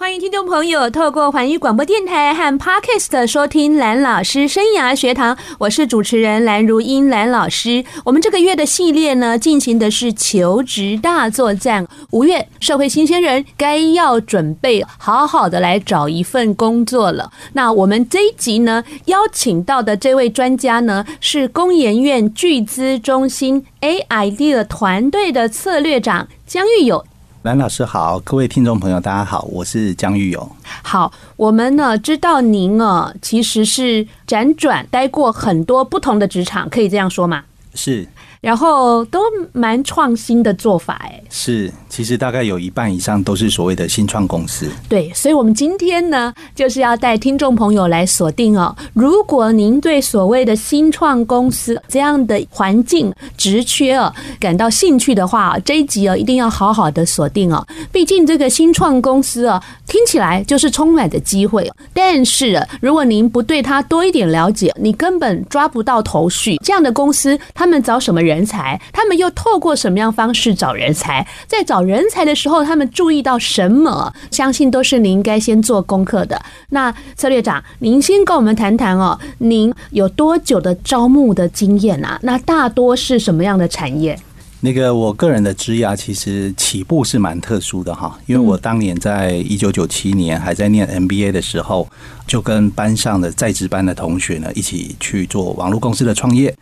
欢迎听众朋友透过环宇广播电台和 Podcast 收听蓝老师生涯学堂，我是主持人蓝如英蓝老师。我们这个月的系列呢，进行的是求职大作战。五月，社会新鲜人该要准备好好的来找一份工作了。那我们这一集呢，邀请到的这位专家呢，是工研院巨资中心 aid 团队的策略长姜玉友。蓝老师好，各位听众朋友，大家好，我是江玉友。好，我们呢知道您啊，其实是辗转待过很多不同的职场，可以这样说吗？是。然后都蛮创新的做法，哎，是，其实大概有一半以上都是所谓的新创公司。对，所以，我们今天呢，就是要带听众朋友来锁定哦。如果您对所谓的新创公司这样的环境职缺哦感到兴趣的话，这一集哦一定要好好的锁定哦。毕竟这个新创公司哦听起来就是充满的机会，但是如果您不对它多一点了解，你根本抓不到头绪。这样的公司，他们找什么人？人才，他们又透过什么样方式找人才？在找人才的时候，他们注意到什么？相信都是您应该先做功课的。那策略长，您先跟我们谈谈哦，您有多久的招募的经验啊？那大多是什么样的产业？那个我个人的职涯其实起步是蛮特殊的哈，因为我当年在一九九七年还在念 MBA 的时候，就跟班上的在职班的同学呢一起去做网络公司的创业。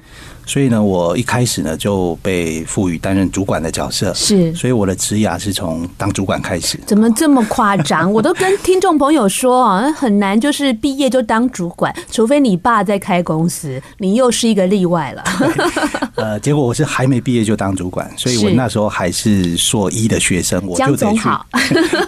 所以呢，我一开始呢就被赋予担任主管的角色，是，所以我的职涯是从当主管开始。怎么这么夸张？我都跟听众朋友说啊，很难就是毕业就当主管，除非你爸在开公司，你又是一个例外了。呃，结果我是还没毕业就当主管，所以我那时候还是硕一的学生，我就得去，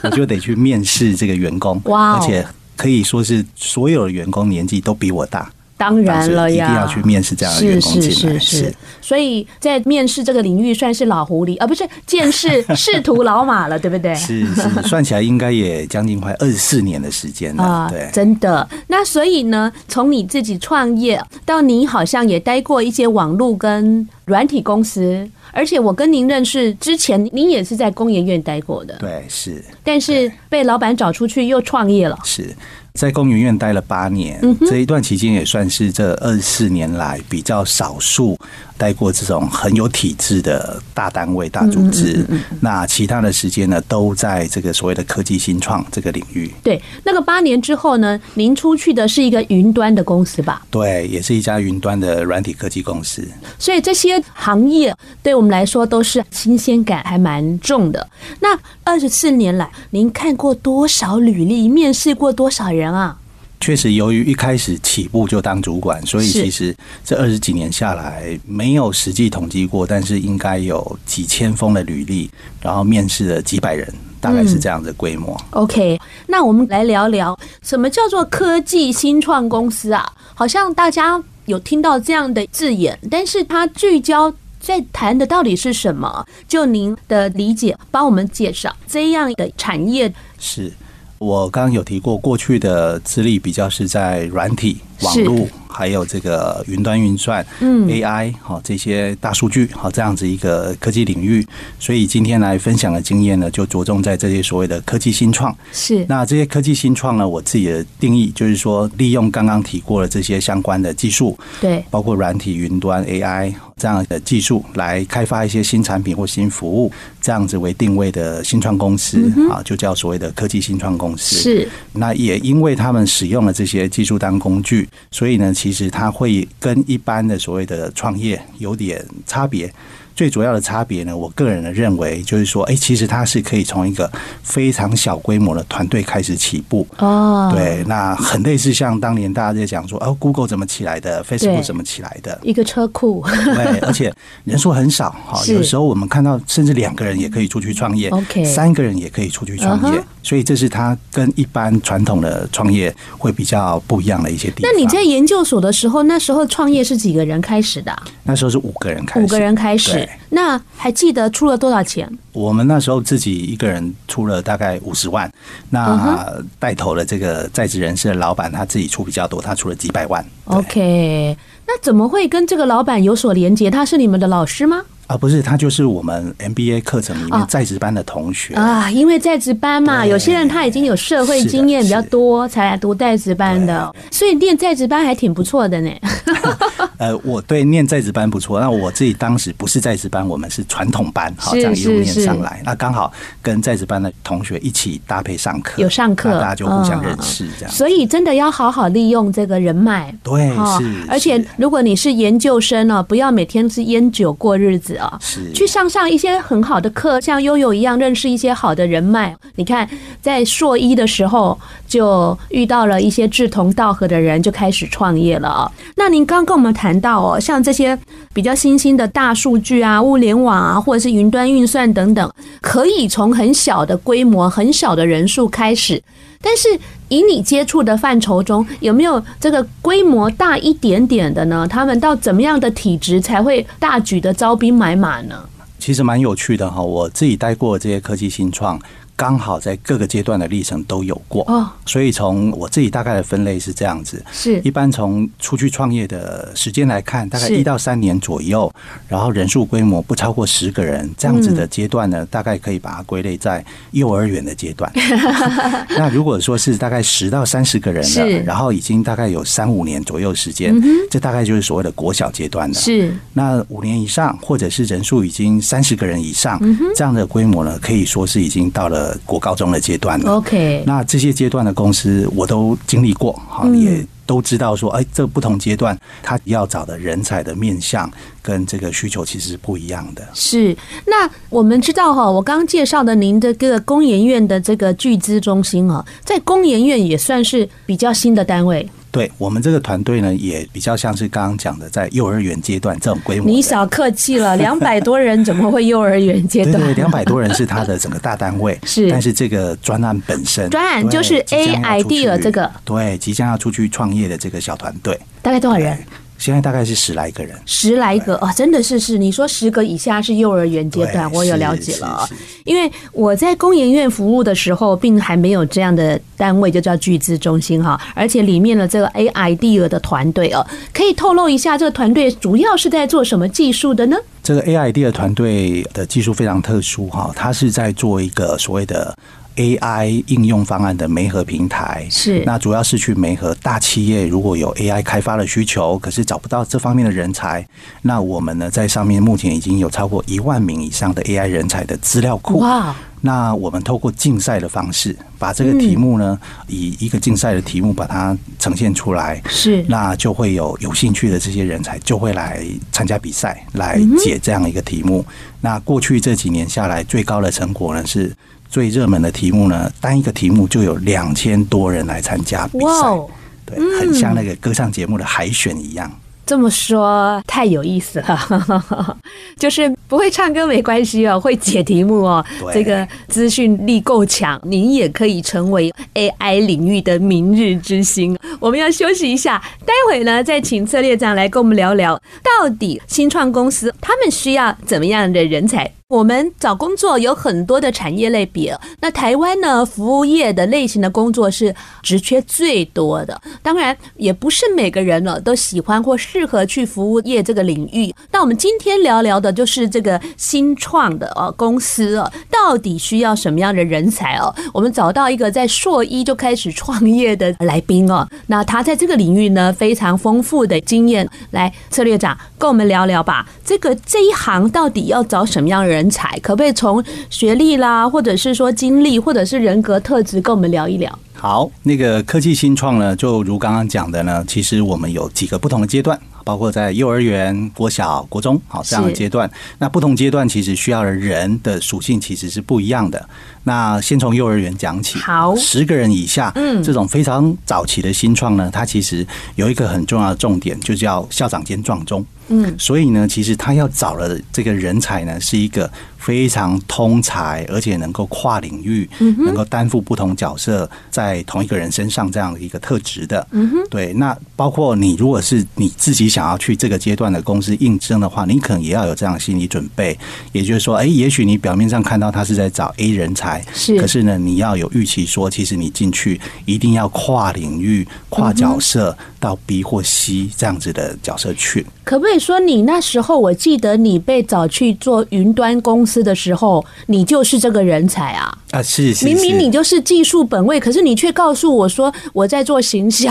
我就得去面试这个员工。哇，而且可以说是所有的员工年纪都比我大。当然了呀，一定要去面试这样的员工进来。是是是是，所以在面试这个领域算是老狐狸，而不是见识仕途老马了，对不对？是是，算起来应该也将近快二十四年的时间了。对，真的。那所以呢，从你自己创业到你好像也待过一些网络跟软体公司，而且我跟您认识之前，您也是在工研院待过的。对，是。但是被老板找出去又创业了。是。在工研院待了八年，这一段期间也算是这二十四年来比较少数待过这种很有体制的大单位、大组织。那其他的时间呢，都在这个所谓的科技新创这个领域。对，那个八年之后呢，您出去的是一个云端的公司吧？对，也是一家云端的软体科技公司。所以这些行业对我们来说都是新鲜感还蛮重的。那二十四年来，您看过多少履历？面试过多少人？人啊，确实，由于一开始起步就当主管，所以其实这二十几年下来没有实际统计过，但是应该有几千封的履历，然后面试了几百人，大概是这样的规模。嗯。OK，那我们来聊聊什么叫做科技新创公司啊？好像大家有听到这样的字眼，但是它聚焦在谈的到底是什么？就您的理解，帮我们介绍这样的产业是。我刚刚有提过，过去的资历比较是在软体、网络。还有这个云端运算、嗯，AI 好这些大数据好这样子一个科技领域，所以今天来分享的经验呢，就着重在这些所谓的科技新创。是那这些科技新创呢，我自己的定义就是说，利用刚刚提过的这些相关的技术，对，包括软体、云端、AI 这样的技术，来开发一些新产品或新服务，这样子为定位的新创公司啊，就叫所谓的科技新创公司。是那也因为他们使用了这些技术当工具，所以呢。其实它会跟一般的所谓的创业有点差别。最主要的差别呢，我个人的认为就是说，哎，其实它是可以从一个非常小规模的团队开始起步哦。对，那很类似像当年大家在讲说，哦，Google 怎么起来的，Facebook 怎么起来的，一个车库。对，而且人数很少哈，有时候我们看到甚至两个人也可以出去创业，OK，三个人也可以出去创业，所以这是它跟一般传统的创业会比较不一样的一些地方。那你在研究所的时候，那时候创业是几个人开始的？那时候是五个人开始，五个人开始。对，那还记得出了多少钱？我们那时候自己一个人出了大概五十万，那带头的这个在职人士的老板他自己出比较多，他出了几百万。OK，那怎么会跟这个老板有所连接？他是你们的老师吗？啊，不是，他就是我们 MBA 课程里面在职班的同学啊。因为在职班嘛，有些人他已经有社会经验比较多，才来读在职班的，所以念在职班还挺不错的呢。呃，我对念在职班不错，那我自己当时不是在职班，我们是传统班，好这样一路念上来，那刚好跟在职班的同学一起搭配上课，有上课，大家就互相认识这样。所以真的要好好利用这个人脉，对，是。而且如果你是研究生哦，不要每天是烟酒过日子。是去上上一些很好的课，像悠悠一样认识一些好的人脉。你看，在硕一的时候就遇到了一些志同道合的人，就开始创业了啊。那您刚跟我们谈到哦，像这些比较新兴的大数据啊、物联网啊，或者是云端运算等等，可以从很小的规模、很小的人数开始。但是以你接触的范畴中，有没有这个规模大一点点的呢？他们到怎么样的体质才会大举的招兵买马呢？其实蛮有趣的哈，我自己带过这些科技新创。刚好在各个阶段的历程都有过。哦，所以从我自己大概的分类是这样子：是。一般从出去创业的时间来看，大概一到三年左右，然后人数规模不超过十个人这样子的阶段呢，大概可以把它归类在幼儿园的阶段。那如果说是大概十到三十个人了，然后已经大概有三五年左右时间，这大概就是所谓的国小阶段了。是。那五年以上，或者是人数已经三十个人以上这样的规模呢，可以说是已经到了。国高中的阶段了，OK，那这些阶段的公司我都经历过，哈，也都知道说，哎，这不同阶段他要找的人才的面向跟这个需求其实是不一样的。是，那我们知道哈，我刚刚介绍的您的这个工研院的这个聚资中心啊，在工研院也算是比较新的单位。对我们这个团队呢，也比较像是刚刚讲的，在幼儿园阶段这种规模。你少客气了，两百多人怎么会幼儿园阶段？对对，两百多人是他的整个大单位。是，但是这个专案本身，专案就是 A idea 这个，对，即将要出去创业的这个小团队，大概多少人？现在大概是十来个人，十来个哦，真的是是。你说十个以下是幼儿园阶段，我有了解了。因为我在工研院服务的时候，并还没有这样的单位，就叫巨资中心哈。而且里面的这个 A idea 的团队哦，可以透露一下，这个团队主要是在做什么技术的呢？这个 A idea 团队的技术非常特殊哈，它是在做一个所谓的。AI 应用方案的媒合平台是，那主要是去媒合大企业，如果有 AI 开发的需求，可是找不到这方面的人才，那我们呢在上面目前已经有超过一万名以上的 AI 人才的资料库。哇！那我们透过竞赛的方式，把这个题目呢，以一个竞赛的题目把它呈现出来，是，那就会有有兴趣的这些人才就会来参加比赛，来解这样一个题目。那过去这几年下来，最高的成果呢是。最热门的题目呢，单一个题目就有两千多人来参加比赛对，很像那个歌唱节目的海选一样。这么说太有意思了，就是不会唱歌没关系哦，会解题目哦，这个资讯力够强，您也可以成为 AI 领域的明日之星。我们要休息一下，待会呢再请策略长来跟我们聊聊，到底新创公司他们需要怎么样的人才。我们找工作有很多的产业类别，那台湾呢，服务业的类型的工作是职缺最多的。当然，也不是每个人呢都喜欢或适合去服务业这个领域。那我们今天聊聊的就是这个新创的哦公司哦，到底需要什么样的人才哦？我们找到一个在硕一就开始创业的来宾哦，那他在这个领域呢非常丰富的经验。来，策略长跟我们聊聊吧。这个这一行到底要找什么样的人？人才可不可以从学历啦，或者是说经历，或者是人格特质，跟我们聊一聊？好，那个科技新创呢，就如刚刚讲的呢，其实我们有几个不同的阶段，包括在幼儿园、国小、国中，好这样的阶段。那不同阶段其实需要的人的属性其实是不一样的。那先从幼儿园讲起，好，十个人以下，嗯，这种非常早期的新创呢，它其实有一个很重要的重点，就叫校长兼撞钟。嗯，所以呢，其实他要找的这个人才呢，是一个非常通才，而且能够跨领域，能够担负不同角色在同一个人身上这样的一个特质的。嗯哼，对。那包括你，如果是你自己想要去这个阶段的公司应征的话，你可能也要有这样的心理准备。也就是说，哎，也许你表面上看到他是在找 A 人才，是，可是呢，你要有预期说，其实你进去一定要跨领域、跨角色到 B 或 C 这样子的角色去。可不可以说，你那时候我记得你被找去做云端公司的时候，你就是这个人才啊？啊，是，是，明明你就是技术本位，可是你却告诉我说我在做行销，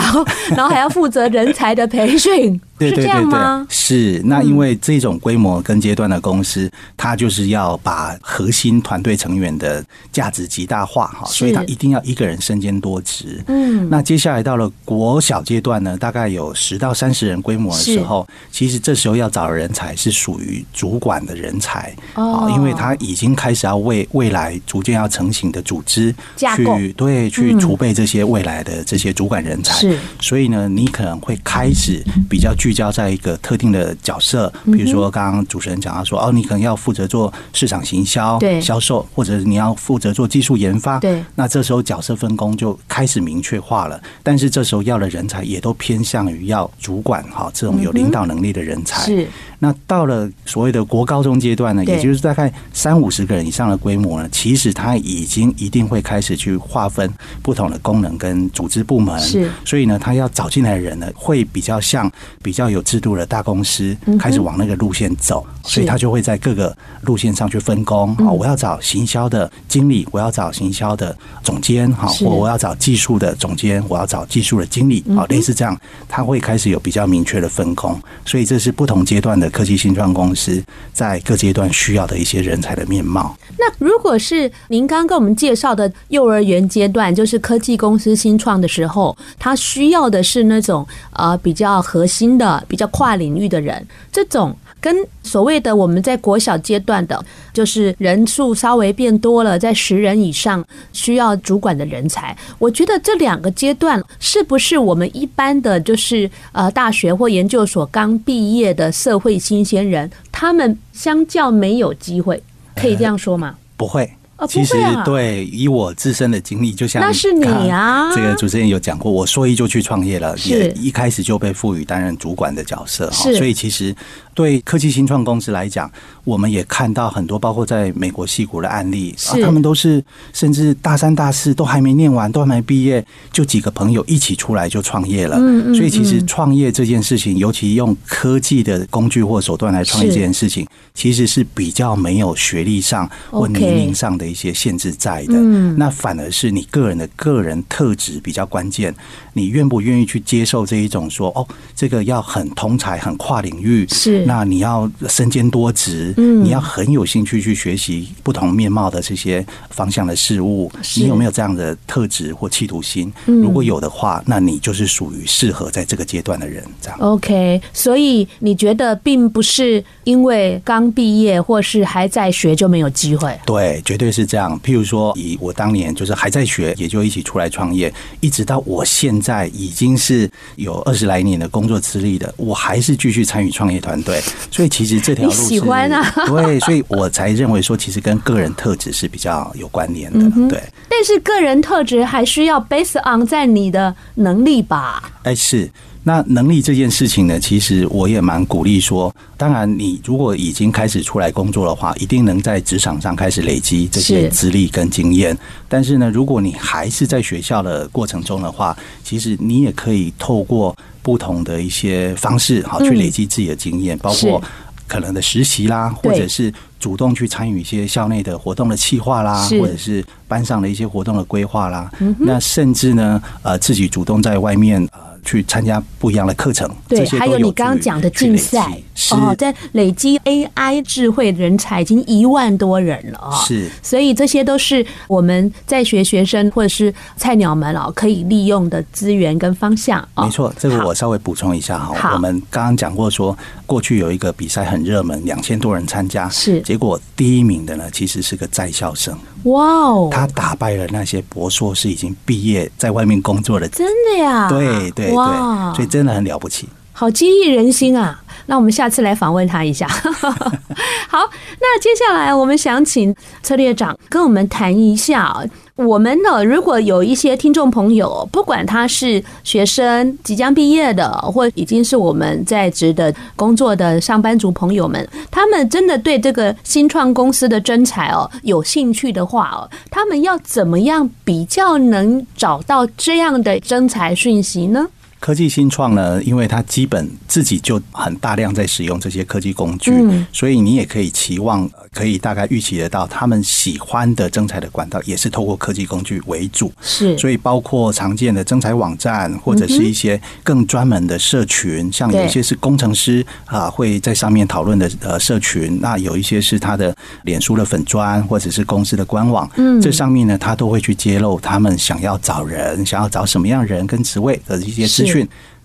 然后还要负责人才的培训。对对对对，是那因为这种规模跟阶段的公司，它就是要把核心团队成员的价值极大化哈，所以它一定要一个人身兼多职。嗯，那接下来到了国小阶段呢，大概有十到三十人规模的时候，其实这时候要找的人才是属于主管的人才哦，因为他已经开始要为未来逐渐要成型的组织去对去储备这些未来的这些主管人才。是，所以呢，你可能会开始比较。聚焦在一个特定的角色，比如说刚刚主持人讲到说，哦，你可能要负责做市场行销、对。销售，或者你要负责做技术研发，对，那这时候角色分工就开始明确化了。但是这时候要的人才也都偏向于要主管哈这种有领导能力的人才。是。那到了所谓的国高中阶段呢，也就是大概三五十个人以上的规模呢，其实它已经一定会开始去划分不同的功能跟组织部门。是，所以呢，他要找进来的人呢，会比较像比较有制度的大公司，开始往那个路线走。所以他就会在各个路线上去分工。好，我要找行销的经理，我要找行销的总监，好，我我要找技术的总监，我要找技术的经理，好，类似这样，他会开始有比较明确的分工。所以这是不同阶段的。科技新创公司在各阶段需要的一些人才的面貌。那如果是您刚刚跟我们介绍的幼儿园阶段，就是科技公司新创的时候，他需要的是那种呃比较核心的、比较跨领域的人，这种。跟所谓的我们在国小阶段的，就是人数稍微变多了，在十人以上需要主管的人才，我觉得这两个阶段是不是我们一般的就是呃大学或研究所刚毕业的社会新鲜人，他们相较没有机会，可以这样说吗？不会。其实对，以我自身的经历，就像那是你啊，这个主持人有讲过，我说一就去创业了，也一开始就被赋予担任主管的角色哈，所以其实对科技新创公司来讲，我们也看到很多，包括在美国戏谷的案例啊，他们都是甚至大三大四都还没念完，都还没毕业，就几个朋友一起出来就创业了。所以其实创业这件事情，尤其用科技的工具或手段来创业这件事情，其实是比较没有学历上或年龄上的。一些限制在的，那反而是你个人的个人特质比较关键。你愿不愿意去接受这一种说哦，这个要很通才、很跨领域，是那你要身兼多职，嗯，你要很有兴趣去学习不同面貌的这些方向的事物。你有没有这样的特质或企图心？如果有的话，那你就是属于适合在这个阶段的人。这样 OK。所以你觉得并不是因为刚毕业或是还在学就没有机会？对，绝对是。是这样，譬如说，以我当年就是还在学，也就一起出来创业，一直到我现在已经是有二十来年的工作资历的，我还是继续参与创业团队。所以其实这条路是喜欢啊，对，所以我才认为说，其实跟个人特质是比较有关联的，对。但是个人特质还需要 base on 在你的能力吧？哎，是。那能力这件事情呢，其实我也蛮鼓励说，当然你如果已经开始出来工作的话，一定能在职场上开始累积这些资历跟经验。但是呢，如果你还是在学校的过程中的话，其实你也可以透过不同的一些方式，好去累积自己的经验，包括可能的实习啦，或者是主动去参与一些校内的活动的企划啦，或者是班上的一些活动的规划啦。那甚至呢，呃，自己主动在外面。去参加不一样的课程，对，还有你刚刚讲的竞赛哦，在累积 AI 智慧人才已经一万多人了啊，是，所以这些都是我们在学学生或者是菜鸟们哦可以利用的资源跟方向。没错，这个我稍微补充一下哈，我们刚刚讲过说，过去有一个比赛很热门，两千多人参加，是，结果第一名的呢其实是个在校生，哇哦，他打败了那些博硕士已经毕业在外面工作的，真的呀？对对。对，所以真的很了不起。好激励人心啊！那我们下次来访问他一下。好，那接下来我们想请策略长跟我们谈一下，我们呢，如果有一些听众朋友，不管他是学生、即将毕业的，或已经是我们在职的工作的上班族朋友们，他们真的对这个新创公司的征才哦有兴趣的话哦，他们要怎么样比较能找到这样的征才讯息呢？科技新创呢，因为它基本自己就很大量在使用这些科技工具，所以你也可以期望，可以大概预期得到，他们喜欢的征才的管道也是透过科技工具为主。是，所以包括常见的征才网站，或者是一些更专门的社群，像有一些是工程师啊会在上面讨论的呃社群，那有一些是他的脸书的粉砖，或者是公司的官网，嗯，这上面呢，他都会去揭露他们想要找人，想要找什么样人跟职位的一些资讯。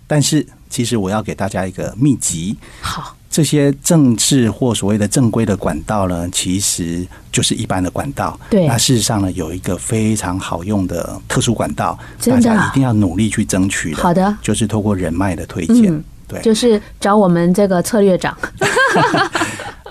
但是，其实我要给大家一个秘籍。好，这些正式或所谓的正规的管道呢，其实就是一般的管道。对，那事实上呢，有一个非常好用的特殊管道，大家一定要努力去争取的。好的，就是透过人脉的推荐。嗯，对，就是找我们这个策略长。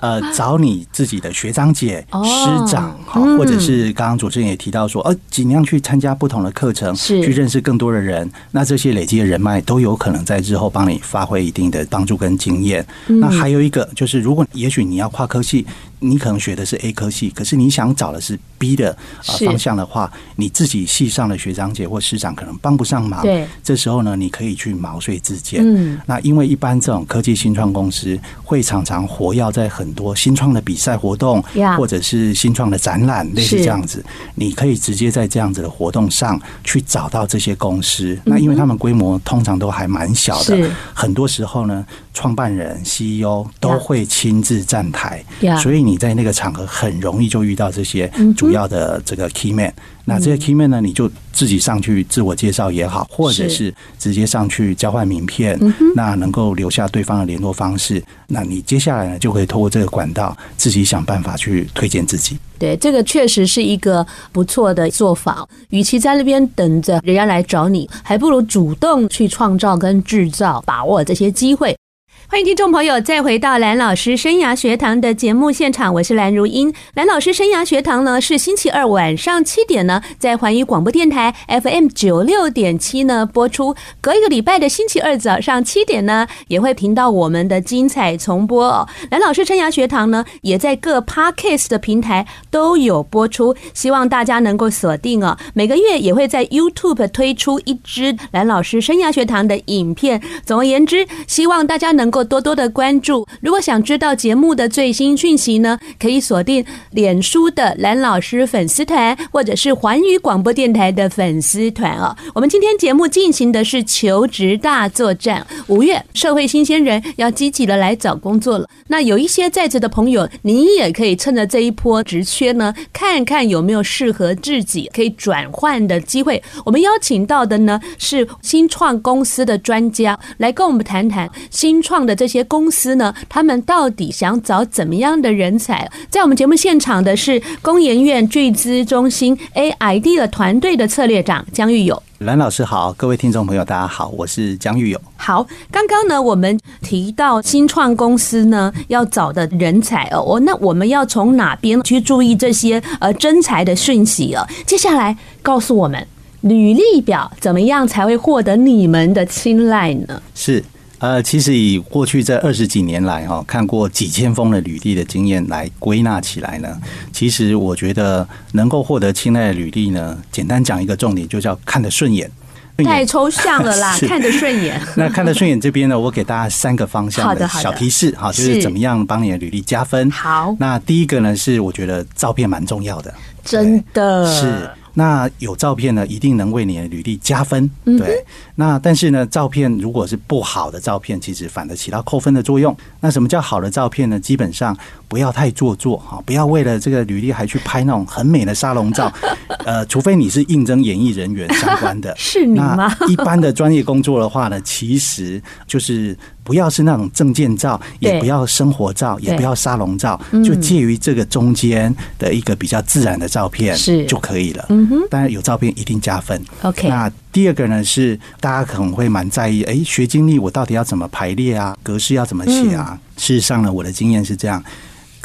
呃，找你自己的学长姐、师长，好，或者是刚刚主持人也提到说，呃，尽量去参加不同的课程，去认识更多的人。那这些累积的人脉都有可能在日后帮你发挥一定的帮助跟经验。那还有一个就是，如果也许你要跨科系。你可能学的是 A 科系，可是你想找的是 B 的呃方向的话，你自己系上的学长姐或师长可能帮不上忙。对，这时候呢，你可以去毛遂自荐。嗯，那因为一般这种科技新创公司会常常活跃在很多新创的比赛活动，或者是新创的展览，类似这样子，你可以直接在这样子的活动上去找到这些公司。那因为他们规模通常都还蛮小的，很多时候呢，创办人 CEO 都会亲自站台，所以你。你在那个场合很容易就遇到这些主要的这个 key man，那这些 key man 呢，你就自己上去自我介绍也好，或者是直接上去交换名片，那能够留下对方的联络方式，那你接下来呢就可以透过这个管道自己想办法去推荐自己。对，这个确实是一个不错的做法。与其在那边等着人家来找你，还不如主动去创造跟制造，把握这些机会。欢迎听众朋友再回到蓝老师生涯学堂的节目现场，我是蓝如英。蓝老师生涯学堂呢是星期二晚上七点呢在环宇广播电台 FM 九六点七呢播出，隔一个礼拜的星期二早上七点呢也会频道我们的精彩重播哦。蓝老师生涯学堂呢也在各 Podcast 的平台都有播出，希望大家能够锁定哦。每个月也会在 YouTube 推出一支蓝老师生涯学堂的影片。总而言之，希望大家能够。多多的关注，如果想知道节目的最新讯息呢，可以锁定脸书的蓝老师粉丝团，或者是环宇广播电台的粉丝团哦。我们今天节目进行的是求职大作战，五月社会新鲜人要积极的来找工作了。那有一些在职的朋友，你也可以趁着这一波职缺呢，看看有没有适合自己可以转换的机会。我们邀请到的呢是新创公司的专家来跟我们谈谈新创的。这些公司呢，他们到底想找怎么样的人才？在我们节目现场的是工研院巨资中心 AID 的团队的策略长江玉友。蓝老师好，各位听众朋友大家好，我是江玉友。好，刚刚呢我们提到新创公司呢要找的人才哦，我那我们要从哪边去注意这些呃真才的讯息啊？接下来告诉我们，履历表怎么样才会获得你们的青睐呢？是。呃，其实以过去这二十几年来哈，看过几千封的履历的经验来归纳起来呢，其实我觉得能够获得青睐的履历呢，简单讲一个重点，就叫看得顺眼。太抽象了啦，看得顺眼。那看得顺眼这边呢，我给大家三个方向的小提示哈，就是怎么样帮你的履历加分。好，那第一个呢，是我觉得照片蛮重要的，真的是。那有照片呢，一定能为你的履历加分。对，那但是呢，照片如果是不好的照片，其实反而起到扣分的作用。那什么叫好的照片呢？基本上不要太做作哈，不要为了这个履历还去拍那种很美的沙龙照。呃，除非你是应征演艺人员相关的，是你吗？那一般的专业工作的话呢，其实就是不要是那种证件照，也不要生活照，也不要沙龙照，嗯就介于这个中间的一个比较自然的照片是就可以了。嗯哼当然有照片一定加分。，OK，那第二个呢是大家可能会蛮在意，哎，学经历我到底要怎么排列啊？格式要怎么写啊？嗯事实上呢，我的经验是这样。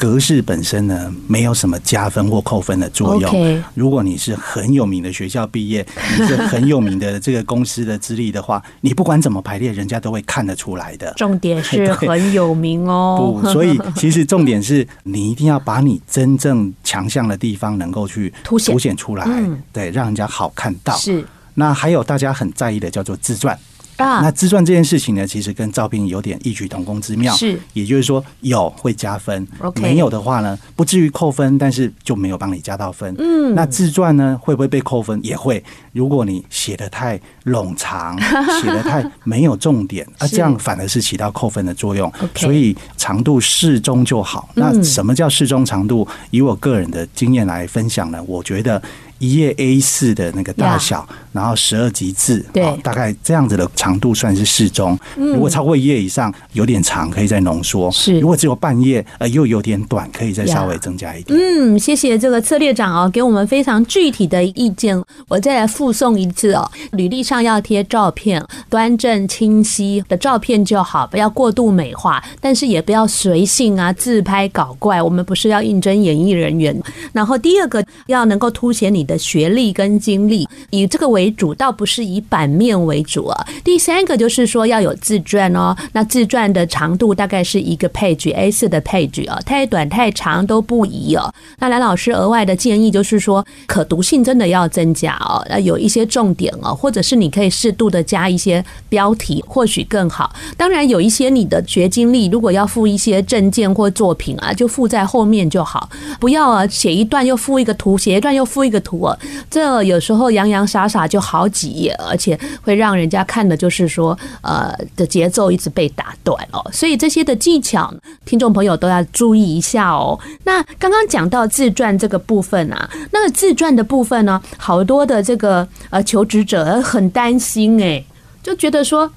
格式本身呢，没有什么加分或扣分的作用。如果你是很有名的学校毕业，你是很有名的这个公司的资历的话，你不管怎么排列，人家都会看得出来的。重点是很有名哦。不，所以其实重点是你一定要把你真正强项的地方能够去凸显凸显出来嗯，对，让人家好看到。是那还有大家很在意的叫做自传。啊那，自传这件事情呢，其实跟照片有点异曲同工之妙。是，也就是说有会加分没有的话呢，不至于扣分，但是就没有帮你加到分。嗯那自传呢，会不会被扣分？也会。如果你写的太冗长，写的太没有重点，啊，这样反而是起到扣分的作用。所以长度适中就好。那嗯什么叫适中长度？以我个人的经验来分享呢，我觉得。一页 A 四的那个大小，然后十二级字，对哦大概这样子的长度算是适中。如果超过一页以上，有点长，可以再浓缩。是如果只有半页，呃，又有点短，可以再稍微增加一点。嗯，谢谢这个策略长哦，给我们非常具体的意见。我再来附送一次哦，履历上要贴照片，端正清晰的照片就好，不要过度美化，但是也不要随性啊，自拍搞怪。我们不是要应征演艺人员。然后第二个要能够凸显你的学历跟经历，以这个为主，倒不是以版面为主啊。第三个就是说要有自传哦，那自传的长度大概是一个 page A4 的 page 啊，太短太长都不宜哦。那蓝老师额外的建议就是说，可读性真的要增加哦，那有一些重点哦，或者是你可以适度的加一些标题，或许更好。当然有一些你的学经历，如果要附一些证件或作品啊，就附在后面就好，不要啊写一段又附一个图，写一段又附一个图我，这有时候洋洋洒洒就好几页，而且会让人家看的就是说，呃的节奏一直被打断哦。所以这些的技巧，听众朋友都要注意一下哦。那刚刚讲到自传这个部分啊，那个自传的部分呢，好多的这个呃求职者很担心诶，就觉得说。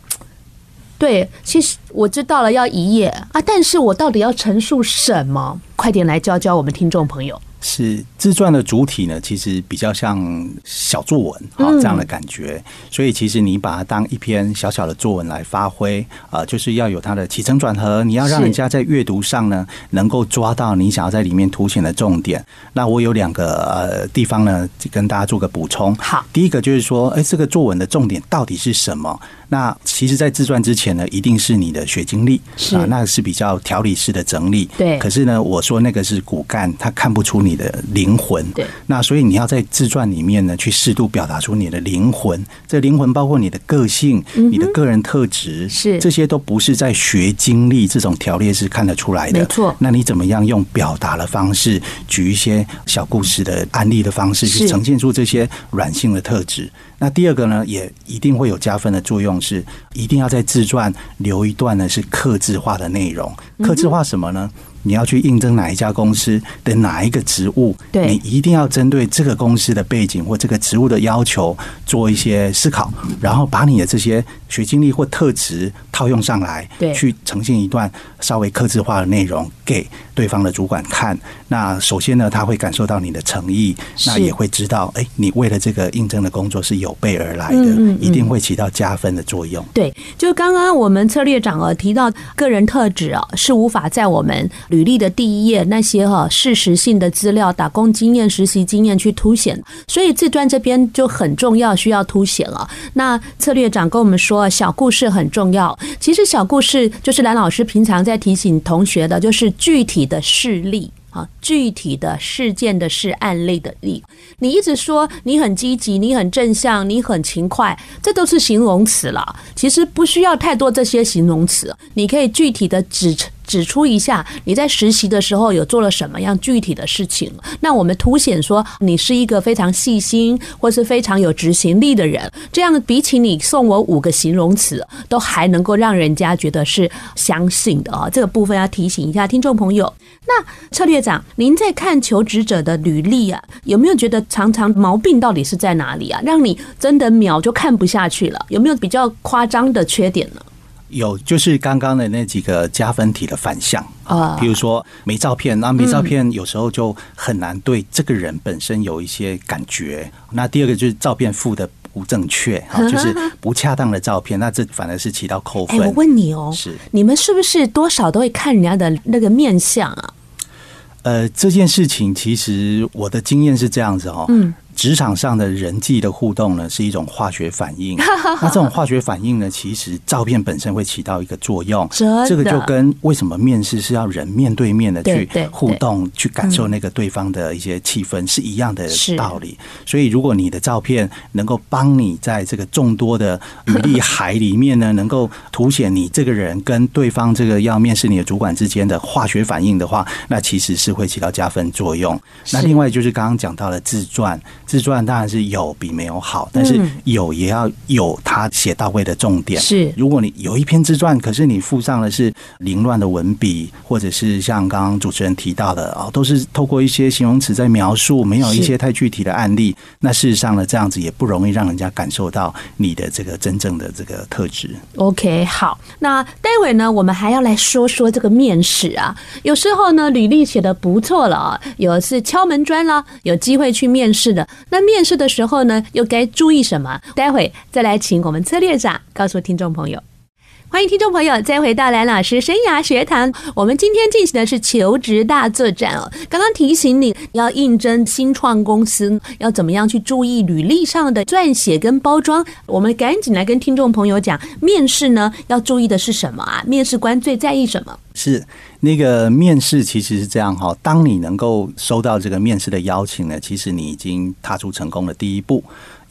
对，其实我知道了要一页啊，但是我到底要陈述什么？快点来教教我们听众朋友。是自传的主体呢，其实比较像小作文啊这样的感觉，所以其实你把它当一篇小小的作文来发挥啊，就是要有它的起承转合，你要让人家在阅读上呢能够抓到你想要在里面凸显的重点。那我有两个呃地方呢，跟大家做个补充。好，第一个就是说，哎，这个作文的重点到底是什么？那其实，在自传之前呢，一定是你的学经历是啊，那是比较条理式的整理。对可是呢，我说那个是骨干，他看不出你的灵魂。对。那所以你要在自传里面呢，去适度表达出你的灵魂。这灵魂包括你的个性、你的个人特质，嗯是这些都不是在学经历这种条列式看得出来的。没错那你怎么样用表达的方式，举一些小故事的案例的方式，去呈现出这些软性的特质？那第二个呢，也一定会有加分的作用，是一定要在自传留一段呢是刻制化的内容。刻制化什么呢？你要去应征哪一家公司的哪一个职务，对你一定要针对这个公司的背景或这个职务的要求做一些思考，然后把你的这些学经历或特质套用上来，对去呈现一段稍微克制化的内容给对方的主管看。那首先呢，他会感受到你的诚意，那也会知道，哎，你为了这个应征的工作是有备而来的，一定会起到加分的作用。对，就刚刚我们策略长啊提到个人特质啊，是无法在我们履历的第一页那些哈事实性的资料、打工经验、实习经验去凸显，所以自传这边就很重要，需要凸显了。那策略长跟我们说，小故事很重要。其实小故事就是蓝老师平常在提醒同学的，就是具体的事例。啊，具体的事件的事，案例的例，你一直说你很积极，你很正向，你很勤快，这都是形容词了。其实不需要太多这些形容词，你可以具体的指指出一下你在实习的时候有做了什么样具体的事情。那我们凸显说你是一个非常细心或是非常有执行力的人，这样比起你送我五个形容词，都还能够让人家觉得是相信的啊。这个部分要提醒一下听众朋友。那策略长，您在看求职者的履历啊，有没有觉得常常毛病到底是在哪里啊？让你真的秒就看不下去了？有没有比较夸张的缺点呢？有，就是刚刚的那几个加分题的反向啊，比如说没照片，那没照片有时候就很难对这个人本身有一些感觉。那第二个就是照片附的不正确，就是不恰当的照片，那这反而是起到扣分。哎，我问你哦，是你们是不是多少都会看人家的那个面相啊？呃，这件事情其实我的经验是这样子哦。嗯。职场上的人际的互动呢，是一种化学反应。那这种化学反应呢，其实照片本身会起到一个作用。这个就跟为什么面试是要人面对面的去互动，去感受那个对方的一些气氛是一样的道理。所以，如果你的照片能够帮你在这个众多的履历海里面呢，能够凸显你这个人跟对方这个要面试你的主管之间的化学反应的话，那其实是会起到加分作用。那另外就是刚刚讲到了自传。自传当然是有比没有好，但是有也要有他写到位的重点。是，如果你有一篇自传，可是你附上的是凌乱的文笔，或者是像刚刚主持人提到的啊，都是透过一些形容词在描述，没有一些太具体的案例。那事实上呢，这样子也不容易让人家感受到你的这个真正的这个特质。OK，好，那待会呢，我们还要来说说这个面试啊。有时候呢，履历写的不错了啊，有是敲门砖了，有机会去面试的。那面试的时候呢，又该注意什么？待会再来请我们策略长告诉听众朋友。欢迎听众朋友再回到蓝老师生涯学堂。我们今天进行的是求职大作战哦。刚刚提醒你要应征新创公司，要怎么样去注意履历上的撰写跟包装。我们赶紧来跟听众朋友讲，面试呢要注意的是什么啊？面试官最在意什么？是那个面试其实是这样哈，当你能够收到这个面试的邀请呢，其实你已经踏出成功的第一步。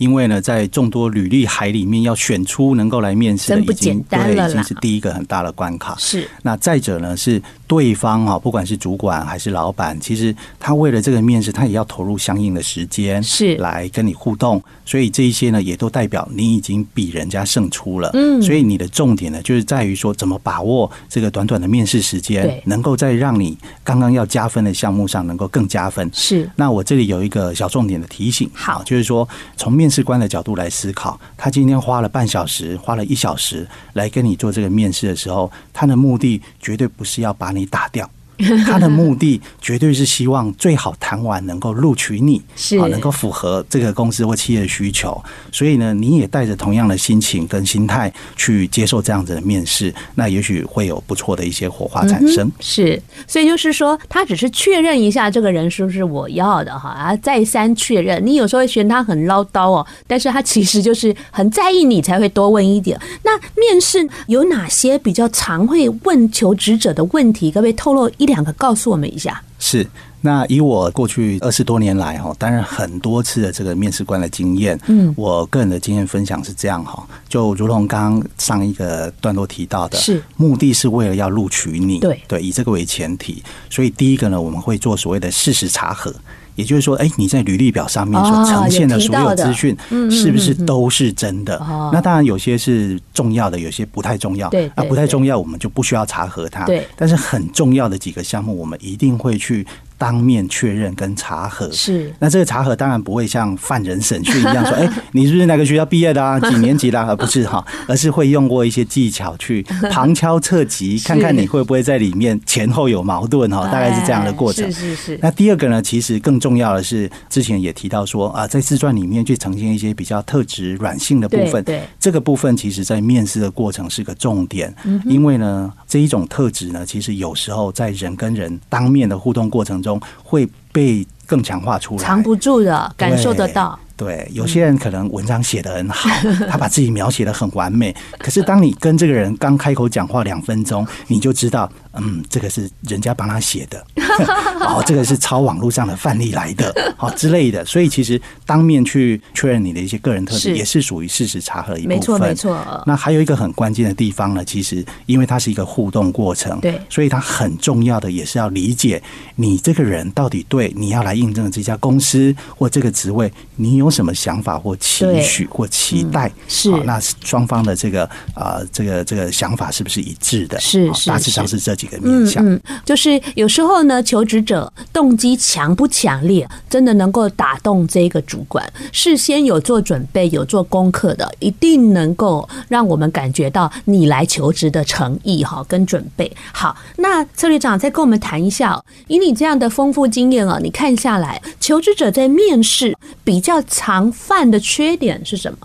因为呢，在众多履历海里面，要选出能够来面试的，已经对，已经是第一个很大的关卡。是。那再者呢，是对方哈，不管是主管还是老板，其实他为了这个面试，他也要投入相应的时间，是来跟你互动。所以这一些呢，也都代表你已经比人家胜出了。嗯。所以你的重点呢，就是在于说，怎么把握这个短短的面试时间，能够在让你刚刚要加分的项目上能够更加分。是。那我这里有一个小重点的提醒，好，就是说从面试官的角度来思考，他今天花了半小时，花了一小时来跟你做这个面试的时候，他的目的绝对不是要把你打掉。他的目的绝对是希望最好谈完能够录取你，是能够符合这个公司或企业的需求。所以呢，你也带着同样的心情跟心态去接受这样子的面试，那也许会有不错的一些火花产生。是，所以就是说，他只是确认一下这个人是不是我要的哈，啊，再三确认。你有时候会嫌他很唠叨哦，但是他其实就是很在意你，才会多问一点。那面试有哪些比较常会问求职者的问题？可不可以透露一点？两个告诉我们一下。是，那以我过去二十多年来哈，担任很多次的这个面试官的经验，嗯，我个人的经验分享是这样哈，就如同刚刚上一个段落提到的，是目的是为了要录取你，对对，以这个为前提，所以第一个呢，我们会做所谓的事实查核。也就是说，哎，你在履历表上面所呈现的所有资讯，是不是都是真的？那当然有些是重要的，有些不太重要。对，那不太重要，我们就不需要查核它。对，但是很重要的几个项目，我们一定会去。当面确认跟查核是，那这个查核当然不会像犯人审讯一样说，哎，你是不是哪个学校毕业的啊？几年级的？而不是哈，而是会用过一些技巧去旁敲侧击，看看你会不会在里面前后有矛盾哈，大概是这样的过程。是是是。那第二个呢，其实更重要的是，之前也提到说啊，在自传里面去呈现一些比较特质软性的部分。对，这个部分其实在面试的过程是个重点，因为呢，这一种特质呢，其实有时候在人跟人当面的互动过程中。会被更强化出来，藏不住的，感受得到。对，有些人可能文章写得很好，他把自己描写得很完美。可是当你跟这个人刚开口讲话两分钟，你就知道，嗯，这个是人家帮他写的，哦，这个是抄网络上的范例来的，好之类的。所以其实当面去确认你的一些个人特质，也是属于事实查核一部分。没错，没错。那还有一个很关键的地方呢，其实因为它是一个互动过程，对，所以它很重要的也是要理解你这个人到底对你要来应征的这家公司或这个职位，你有什么想法或期许或期待？嗯、是，那双方的这个啊、呃，这个这个想法是不是一致的？是，是，大致上是这几个面向。嗯，嗯，就是有时候呢，求职者动机强不强烈，真的能够打动这个主管，事先有做准备、有做功课的，一定能够让我们感觉到你来求职的诚意哈，跟准备。好，那策略长再跟我们谈一下，以你这样的丰富经验啊，你看下来，求职者在面试比较常犯的缺点是什么？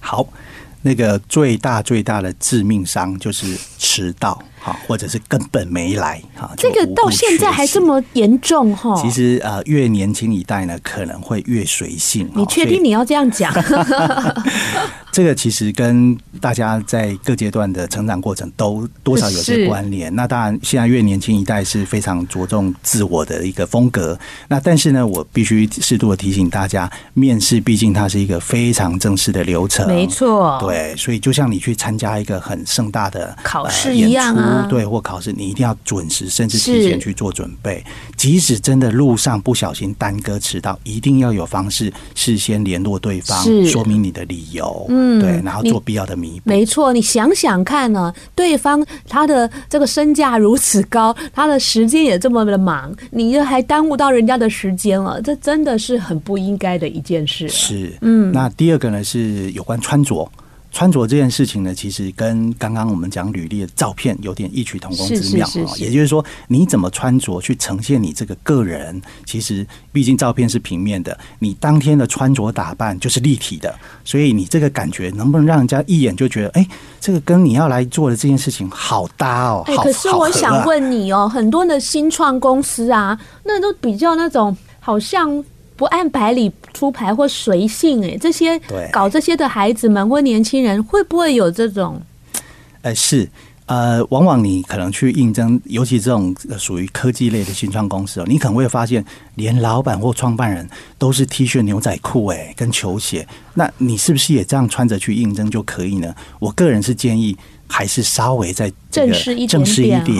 好。那个最大最大的致命伤就是迟到。或者是根本没来哈，这个到现在还这么严重哈。其实呃，越年轻一代呢，可能会越随性。你确定你要这样讲？这个其实跟大家在各阶段的成长过程都多少有些关联。那当然，现在越年轻一代是非常着重自我的一个风格。那但是呢，我必须适度的提醒大家，面试毕竟它是一个非常正式的流程，没错。对，所以就像你去参加一个很盛大的考试一样啊。对，或考试，你一定要准时，甚至提前去做准备。即使真的路上不小心耽搁迟到，一定要有方式事先联络对方，说明你的理由。嗯，对，然后做必要的弥补。没错，你想想看呢，对方他的这个身价如此高，他的时间也这么的忙，你又还耽误到人家的时间了，这真的是很不应该的一件事。是，嗯。那第二个呢，是有关穿着。穿着这件事情呢，其实跟刚刚我们讲履历的照片有点异曲同工之妙啊。也就是说，你怎么穿着去呈现你这个个人，其实毕竟照片是平面的，你当天的穿着打扮就是立体的，所以你这个感觉能不能让人家一眼就觉得，哎，这个跟你要来做的这件事情好搭哦。可是我想问你哦，很多的新创公司啊，那都比较那种好像。不按牌理出牌或随性哎，这些搞这些的孩子们或年轻人会不会有这种？呃，是呃，往往你可能去应征，尤其这种属于科技类的新创公司哦，你可能会发现，连老板或创办人都是 T 恤、牛仔裤哎，跟球鞋，那你是不是也这样穿着去应征就可以呢？我个人是建议。还是稍微再正式一点，正式一点，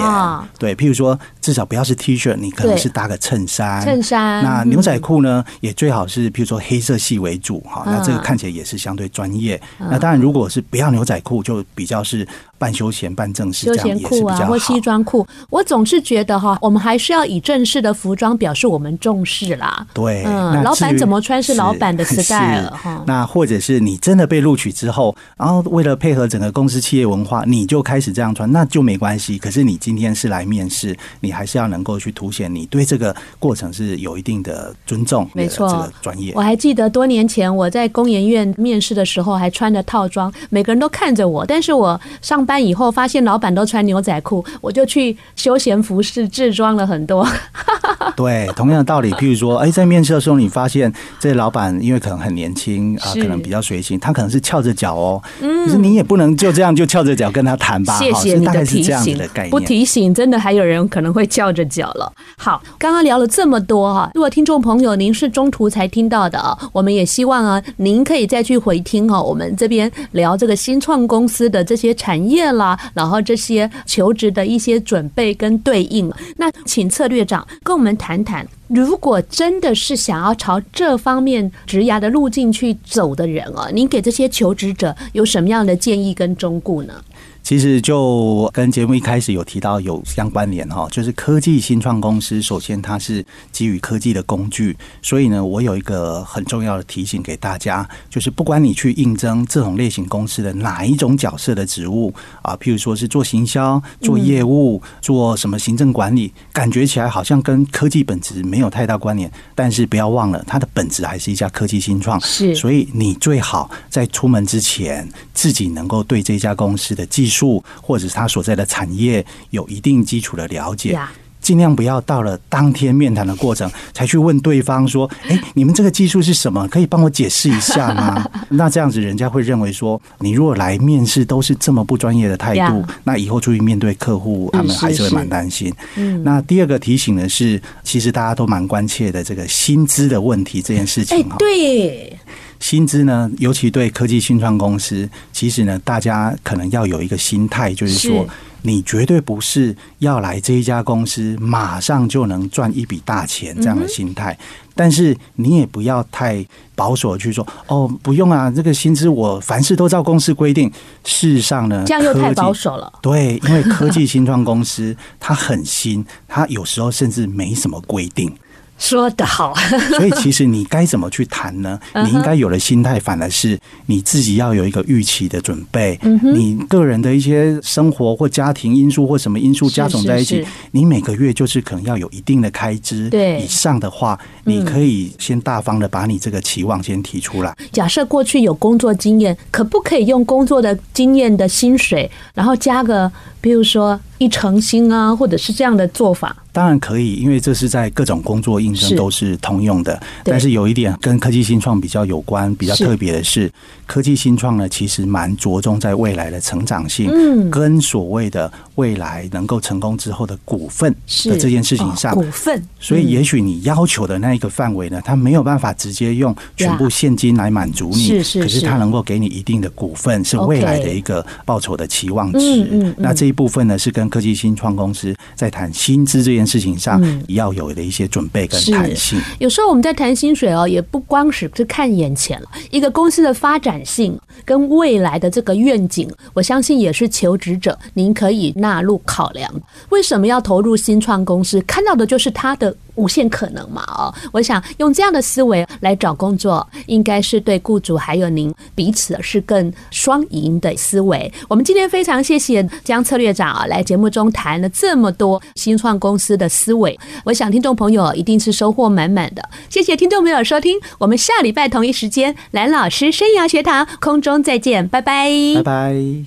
对，譬如说，至少不要是 T 恤，你可能是搭个衬衫，衬衫。那牛仔裤呢，也最好是譬如说黑色系为主哈，那这个看起来也是相对专业。那当然，如果是不要牛仔裤，就比较是半休闲、半正式，这样也是比较好。或西装裤，我总是觉得哈，我们还是要以正式的服装表示我们重视啦。对，嗯，老板怎么穿是老板的 style 哈。那或者是你真的被录取之后，然后为了配合整个公司企业文化。你就开始这样穿，那就没关系。可是你今天是来面试，你还是要能够去凸显你对这个过程是有一定的尊重，没错，这个专业。我还记得多年前我在工研院面试的时候，还穿着套装，每个人都看着我。但是我上班以后发现老板都穿牛仔裤，我就去休闲服饰制装了很多。对，同样的道理，譬如说，哎，在面试的时候，你发现这老板因为可能很年轻啊，可能比较随性，他可能是翘着脚哦，嗯，可是你也不能就这样就翘着脚。跟他谈吧，谢谢你的提醒。不提醒，真的还有人可能会翘着脚了。好，刚刚聊了这么多哈，如果听众朋友您是中途才听到的啊，我们也希望啊，您可以再去回听哈，我们这边聊这个新创公司的这些产业业了，然后这些求职的一些准备跟对应。那请策略长跟我们谈谈。如果真的是想要朝这方面职涯的路径去走的人啊，您给这些求职者有什么样的建议跟忠告呢？其实就跟节目一开始有提到有相关联哈，就是科技新创公司，首先它是基于科技的工具，所以呢，我有一个很重要的提醒给大家，就是不管你去应征这种类型公司的哪一种角色的职务啊，譬如说是做行销、做业务、做什么行政管理，感觉起来好像跟科技本质没有太大关联，但是不要忘了，它的本质还是一家科技新创，是，所以你最好在出门之前，自己能够对这家公司的技术。或者是他所在的产业有一定基础的了解，尽量不要到了当天面谈的过程才去问对方说：“哎，你们这个技术是什么？可以帮我解释一下吗？” 那这样子人家会认为说，你如果来面试都是这么不专业的态度，那以后出去面对客户，他们还是会蛮担心。嗯，那第二个提醒的是，其实大家都蛮关切的这个薪资的问题这件事情哈。对。薪资呢，尤其对科技新创公司，其实呢，大家可能要有一个心态，就是说，你绝对不是要来这一家公司马上就能赚一笔大钱这样的心态。嗯、但是你也不要太保守的去说哦，不用啊，这个薪资我凡事都照公司规定。事实上呢，这样又太保守了。对，因为科技新创公司它很新，它有时候甚至没什么规定。说得好，所以其实你该怎么去谈呢？你应该有的心态反而是你自己要有一个预期的准备。你个人的一些生活或家庭因素或什么因素加总在一起，你每个月就是可能要有一定的开支。对，以上的话，你可以先大方的把你这个期望先提出来。假设过去有工作经验，可不可以用工作的经验的薪水，然后加个，比如说一成新啊，或者是这样的做法？当然可以，因为这是在各种工作应征都是通用的。但是有一点跟科技新创比较有关、比较特别的是，科技新创呢，其实蛮着重在未来的成长性，跟所谓的未来能够成功之后的股份的这件事情上。股份。所以也许你要求的那一个范围呢，它没有办法直接用全部现金来满足你，可是它能够给你一定的股份，是未来的一个报酬的期望值。那这一部分呢，是跟科技新创公司在谈薪资这件。事情上要有的一些准备跟弹性。有时候我们在谈薪水哦，也不光是是看眼前了，一个公司的发展性跟未来的这个愿景，我相信也是求职者您可以纳入考量。为什么要投入新创公司？看到的就是它的。无限可能嘛？哦，我想用这样的思维来找工作，应该是对雇主还有您彼此是更双赢的思维。我们今天非常谢谢江策略长啊，来节目中谈了这么多新创公司的思维，我想听众朋友一定是收获满满的。谢谢听众朋友收听，我们下礼拜同一时间蓝老师生涯学堂空中再见，拜拜，拜拜。